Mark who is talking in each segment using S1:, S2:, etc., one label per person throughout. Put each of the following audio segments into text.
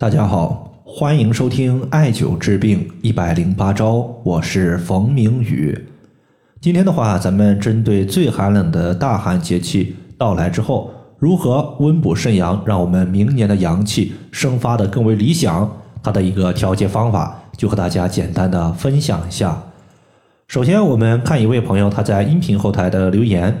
S1: 大家好，欢迎收听艾灸治病一百零八招，我是冯明宇。今天的话，咱们针对最寒冷的大寒节气到来之后，如何温补肾阳，让我们明年的阳气生发的更为理想，它的一个调节方法，就和大家简单的分享一下。首先，我们看一位朋友他在音频后台的留言，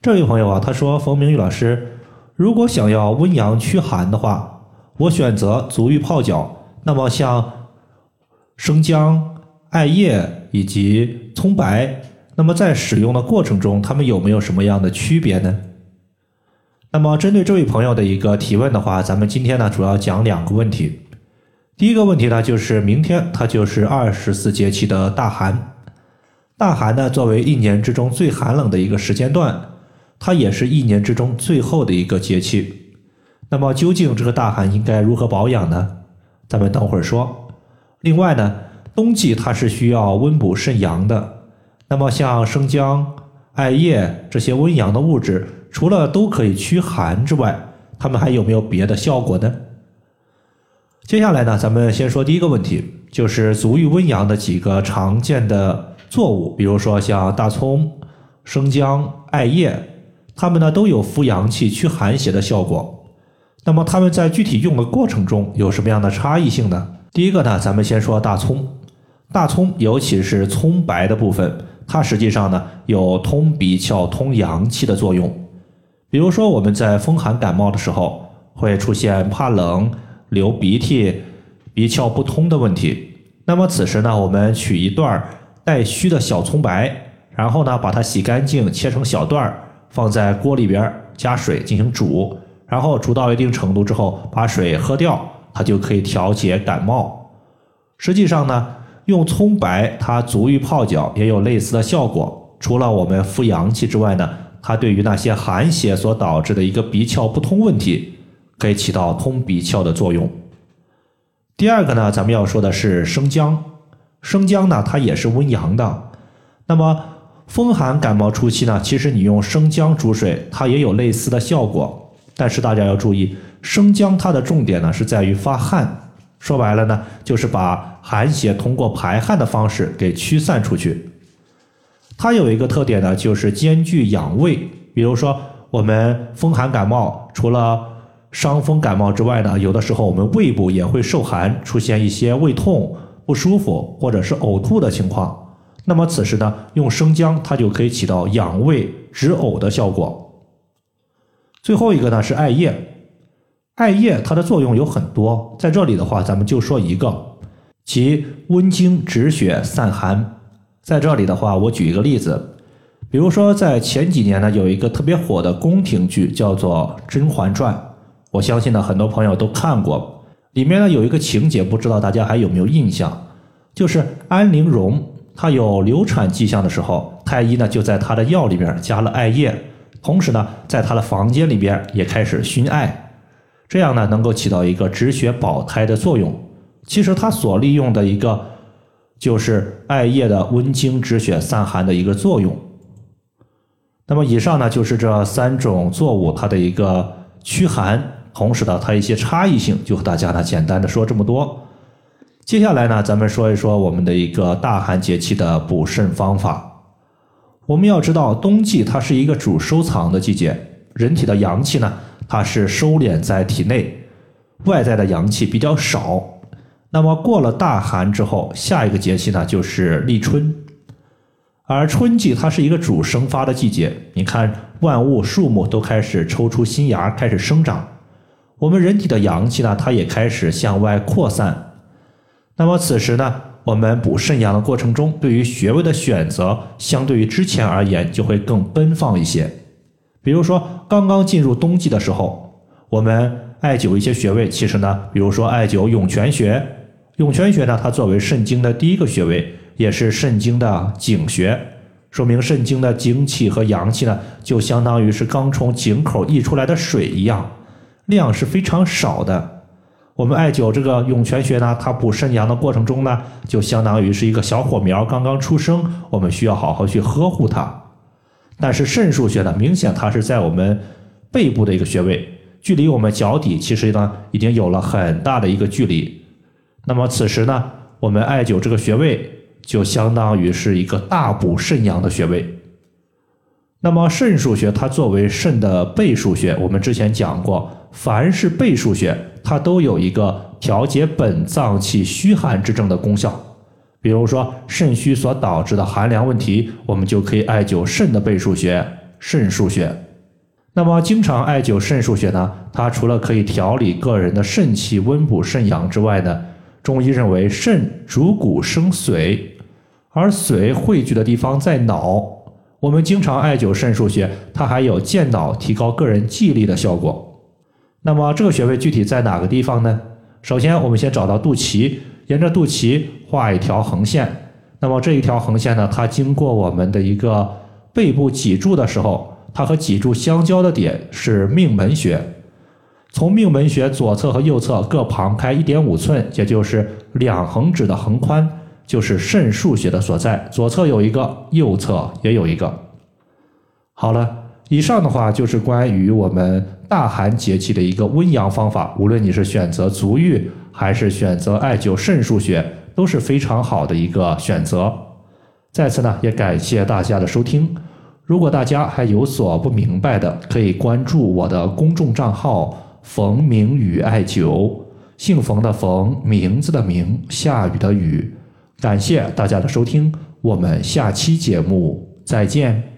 S1: 这位朋友啊，他说：“冯明宇老师，如果想要温阳驱寒的话。”我选择足浴泡脚，那么像生姜、艾叶以及葱白，那么在使用的过程中，它们有没有什么样的区别呢？那么针对这位朋友的一个提问的话，咱们今天呢主要讲两个问题。第一个问题呢，就是明天它就是二十四节气的大寒，大寒呢作为一年之中最寒冷的一个时间段，它也是一年之中最后的一个节气。那么究竟这个大寒应该如何保养呢？咱们等会儿说。另外呢，冬季它是需要温补肾阳的。那么像生姜、艾叶这些温阳的物质，除了都可以驱寒之外，它们还有没有别的效果呢？接下来呢，咱们先说第一个问题，就是足浴温阳的几个常见的作物，比如说像大葱、生姜、艾叶，它们呢都有扶阳气、驱寒邪的效果。那么它们在具体用的过程中有什么样的差异性呢？第一个呢，咱们先说大葱。大葱尤其是葱白的部分，它实际上呢有通鼻窍、通阳气的作用。比如说我们在风寒感冒的时候，会出现怕冷、流鼻涕、鼻窍不通的问题。那么此时呢，我们取一段带须的小葱白，然后呢把它洗干净，切成小段儿，放在锅里边加水进行煮。然后煮到一定程度之后，把水喝掉，它就可以调节感冒。实际上呢，用葱白它足浴泡脚也有类似的效果。除了我们扶阳气之外呢，它对于那些寒邪所导致的一个鼻窍不通问题，可以起到通鼻窍的作用。第二个呢，咱们要说的是生姜。生姜呢，它也是温阳的。那么风寒感冒初期呢，其实你用生姜煮水，它也有类似的效果。但是大家要注意，生姜它的重点呢是在于发汗，说白了呢就是把寒邪通过排汗的方式给驱散出去。它有一个特点呢，就是兼具养胃。比如说我们风寒感冒，除了伤风感冒之外呢，有的时候我们胃部也会受寒，出现一些胃痛不舒服或者是呕吐的情况。那么此时呢，用生姜它就可以起到养胃止呕的效果。最后一个呢是艾叶，艾叶它的作用有很多，在这里的话咱们就说一个，其温经止血散寒。在这里的话，我举一个例子，比如说在前几年呢有一个特别火的宫廷剧叫做《甄嬛传》，我相信呢很多朋友都看过，里面呢有一个情节，不知道大家还有没有印象，就是安陵容她有流产迹象的时候，太医呢就在她的药里边加了艾叶。同时呢，在他的房间里边也开始熏艾，这样呢能够起到一个止血保胎的作用。其实他所利用的一个就是艾叶的温经止血散寒的一个作用。那么以上呢就是这三种作物它的一个驱寒，同时呢它一些差异性，就和大家呢简单的说这么多。接下来呢，咱们说一说我们的一个大寒节气的补肾方法。我们要知道，冬季它是一个主收藏的季节，人体的阳气呢，它是收敛在体内，外在的阳气比较少。那么过了大寒之后，下一个节气呢就是立春，而春季它是一个主生发的季节。你看，万物树木都开始抽出新芽，开始生长，我们人体的阳气呢，它也开始向外扩散。那么此时呢？我们补肾阳的过程中，对于穴位的选择，相对于之前而言就会更奔放一些。比如说，刚刚进入冬季的时候，我们艾灸一些穴位，其实呢，比如说艾灸涌泉穴，涌泉穴呢，它作为肾经的第一个穴位，也是肾经的井穴，说明肾经的精气和阳气呢，就相当于是刚从井口溢出来的水一样，量是非常少的。我们艾灸这个涌泉穴呢，它补肾阳的过程中呢，就相当于是一个小火苗刚刚出生，我们需要好好去呵护它。但是肾腧穴呢，明显它是在我们背部的一个穴位，距离我们脚底其实呢已经有了很大的一个距离。那么此时呢，我们艾灸这个穴位就相当于是一个大补肾阳的穴位。那么肾腧穴它作为肾的背腧穴，我们之前讲过，凡是背腧穴，它都有一个调节本脏气虚寒之症的功效。比如说肾虚所导致的寒凉问题，我们就可以艾灸肾的背腧穴——肾腧穴。那么经常艾灸肾腧穴呢，它除了可以调理个人的肾气、温补肾阳之外呢，中医认为肾主骨生髓，而髓汇聚的地方在脑。我们经常艾灸肾腧穴，它还有健脑、提高个人记忆力的效果。那么这个穴位具体在哪个地方呢？首先，我们先找到肚脐，沿着肚脐画一条横线。那么这一条横线呢，它经过我们的一个背部脊柱的时候，它和脊柱相交的点是命门穴。从命门穴左侧和右侧各旁开一点五寸，也就是两横指的横宽。就是肾腧穴的所在，左侧有一个，右侧也有一个。好了，以上的话就是关于我们大寒节气的一个温阳方法。无论你是选择足浴，还是选择艾灸肾腧穴，都是非常好的一个选择。再次呢，也感谢大家的收听。如果大家还有所不明白的，可以关注我的公众账号“冯明宇艾灸”，姓冯的冯，名字的名，下雨的雨。感谢大家的收听，我们下期节目再见。